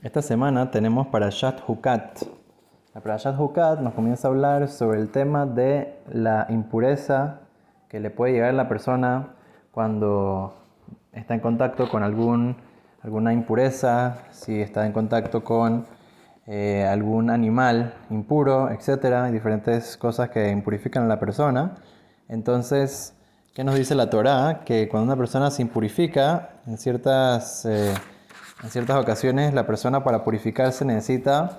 Esta semana tenemos para Shat Hukat. La Parashat Hukat nos comienza a hablar sobre el tema de la impureza que le puede llegar a la persona cuando está en contacto con algún, alguna impureza, si está en contacto con eh, algún animal impuro, etcétera, diferentes cosas que impurifican a la persona. Entonces, ¿qué nos dice la Torah? Que cuando una persona se impurifica en ciertas. Eh, en ciertas ocasiones la persona para purificarse necesita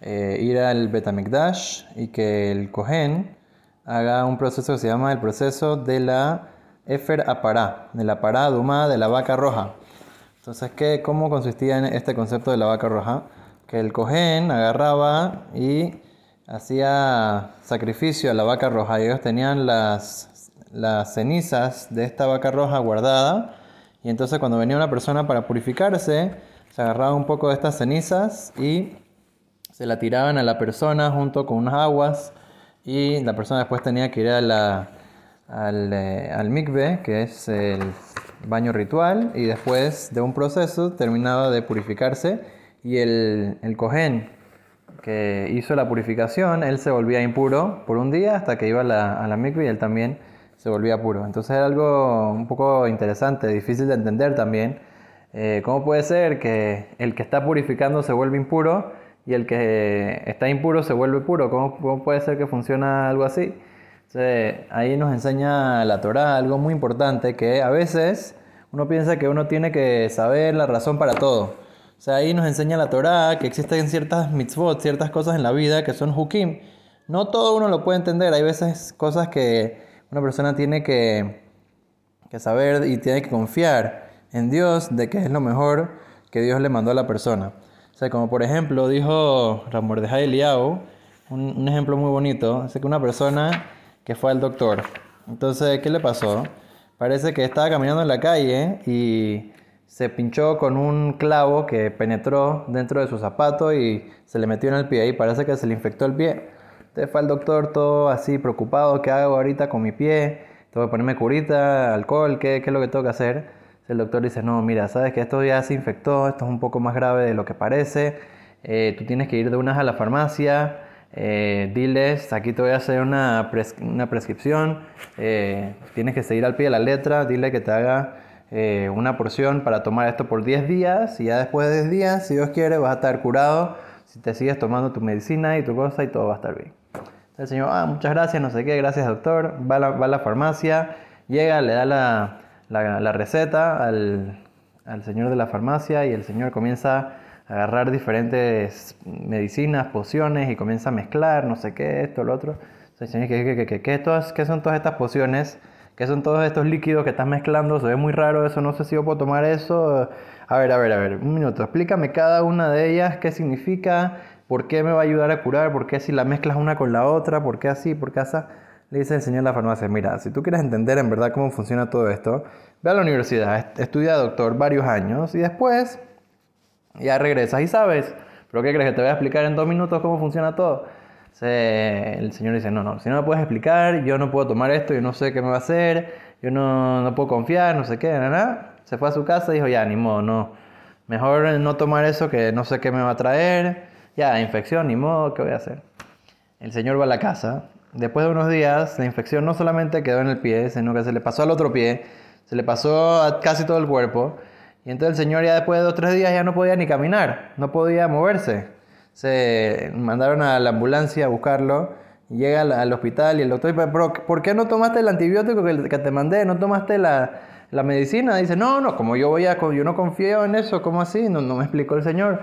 eh, ir al Betamikdash y que el Kohen haga un proceso que se llama el proceso de la Efer Apará, de la pará Duma de la vaca roja. Entonces, ¿qué, ¿cómo consistía en este concepto de la vaca roja? Que el Kohen agarraba y hacía sacrificio a la vaca roja ellos tenían las, las cenizas de esta vaca roja guardada y entonces cuando venía una persona para purificarse, se agarraba un poco de estas cenizas y se la tiraban a la persona junto con unas aguas. Y la persona después tenía que ir al, eh, al mikve, que es el baño ritual, y después de un proceso terminaba de purificarse. Y el, el cohen que hizo la purificación, él se volvía impuro por un día hasta que iba a la, a mikve y él también se volvía puro. Entonces era algo un poco interesante, difícil de entender también. Eh, ¿Cómo puede ser que el que está purificando se vuelve impuro y el que está impuro se vuelve puro? ¿Cómo, puede ser que funciona algo así? Entonces, ahí nos enseña la Torah algo muy importante que a veces uno piensa que uno tiene que saber la razón para todo. O sea, ahí nos enseña la Torah que existen ciertas mitzvot, ciertas cosas en la vida que son hukim. No todo uno lo puede entender. Hay veces cosas que una persona tiene que, saber y tiene que confiar en Dios de que es lo mejor que Dios le mandó a la persona. O sea, como por ejemplo dijo Ramordejai Eliau, un, un ejemplo muy bonito, es que una persona que fue al doctor, entonces, ¿qué le pasó? Parece que estaba caminando en la calle y se pinchó con un clavo que penetró dentro de su zapato y se le metió en el pie y parece que se le infectó el pie. Entonces fue al doctor todo así preocupado, ¿qué hago ahorita con mi pie? Tengo que ponerme curita, alcohol, ¿qué, qué es lo que tengo que hacer? El doctor dice, no, mira, sabes que esto ya se infectó, esto es un poco más grave de lo que parece, eh, tú tienes que ir de una a la farmacia, eh, diles, aquí te voy a hacer una, una prescripción, eh, tienes que seguir al pie de la letra, dile que te haga una porción para tomar esto por 10 días y ya después de 10 días, si Dios quiere, vas a estar curado si te sigues tomando tu medicina y tu cosa y todo va a estar bien. El señor, ah, muchas gracias, no sé qué, gracias doctor. Va a la, va la farmacia, llega, le da la, la, receta al, al, señor de la farmacia y el señor comienza a agarrar diferentes medicinas, pociones y comienza a mezclar, no sé qué, esto, lo otro. El señor, ¿qué, qué, qué, qué, qué son todas estas pociones? ¿Qué son todos estos líquidos que estás mezclando? Se ve muy raro eso, no sé si yo puedo tomar eso. A ver, a ver, a ver, un minuto. Explícame cada una de ellas, qué significa, ¿Por qué me va a ayudar a curar? ¿Por qué si la mezclas una con la otra? ¿Por qué así? ¿Por qué así? Le dice el señor de la farmacia, mira, si tú quieres entender en verdad cómo funciona todo esto, ve a la universidad, estudia doctor varios años y después ya regresas y sabes. ¿Pero qué crees? ¿Que te voy a explicar en dos minutos cómo funciona todo? el señor dice, no, no, si no me puedes explicar, yo no puedo tomar esto, yo no sé qué me va a hacer, yo no, no puedo confiar, no sé qué, nada. Se fue a su casa y dijo, ya, ni modo, no. Mejor no tomar eso que no sé qué me va a traer ya, infección, ni modo, ¿qué voy a hacer? El señor va a la casa. Después de unos días, la infección no solamente quedó en el pie, sino que se le pasó al otro pie, se le pasó a casi todo el cuerpo. Y entonces el señor ya después de dos o tres días ya no podía ni caminar, no podía moverse. Se mandaron a la ambulancia a buscarlo. Llega al, hospital y el doctor dice, ¿por qué no tomaste el antibiótico que, te mandé? ¿No tomaste la, la medicina? Dice, no, no, como yo voy a, yo no confío en eso, ¿cómo así? No, no me explicó el señor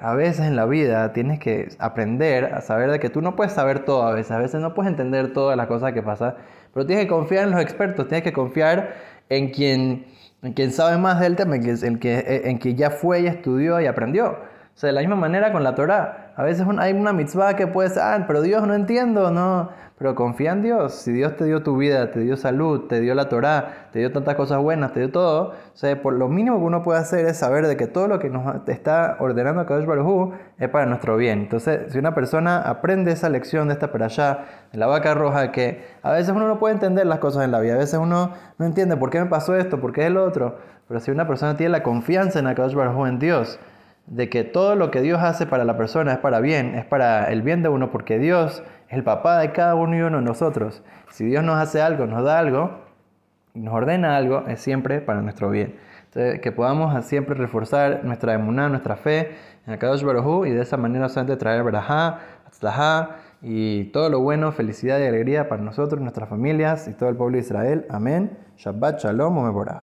a veces en la vida tienes que aprender a saber de que tú no puedes saber todo a veces, a veces no puedes entender todas las cosas que pasan, pero tienes que confiar en los expertos, tienes que confiar en quien, en quien sabe más del tema, en quien, en, que, en quien ya fue y estudió y aprendió. O sea, de la misma manera con la Torah. A veces hay una mitzvah que puedes, ah, pero Dios no entiendo, no. Pero confía en Dios. Si Dios te dio tu vida, te dio salud, te dio la Torah, te dio tantas cosas buenas, te dio todo. O sea, por lo mínimo que uno puede hacer es saber de que todo lo que nos está ordenando Kadosh Baruj es para nuestro bien. Entonces, si una persona aprende esa lección de esta allá, de la vaca roja, que a veces uno no puede entender las cosas en la vida, a veces uno no entiende por qué me pasó esto, por qué es el otro. Pero si una persona tiene la confianza en Kadosh Baruj en Dios, de que todo lo que Dios hace para la persona es para bien, es para el bien de uno, porque Dios es el papá de cada uno y uno de nosotros. Si Dios nos hace algo, nos da algo, nos ordena algo, es siempre para nuestro bien. Entonces, que podamos siempre reforzar nuestra emuná, nuestra fe en el Kadosh Baruj y de esa manera solamente traer Barajá, Atzlajá y todo lo bueno, felicidad y alegría para nosotros, nuestras familias y todo el pueblo de Israel. Amén. Shabbat Shalom Mevorah.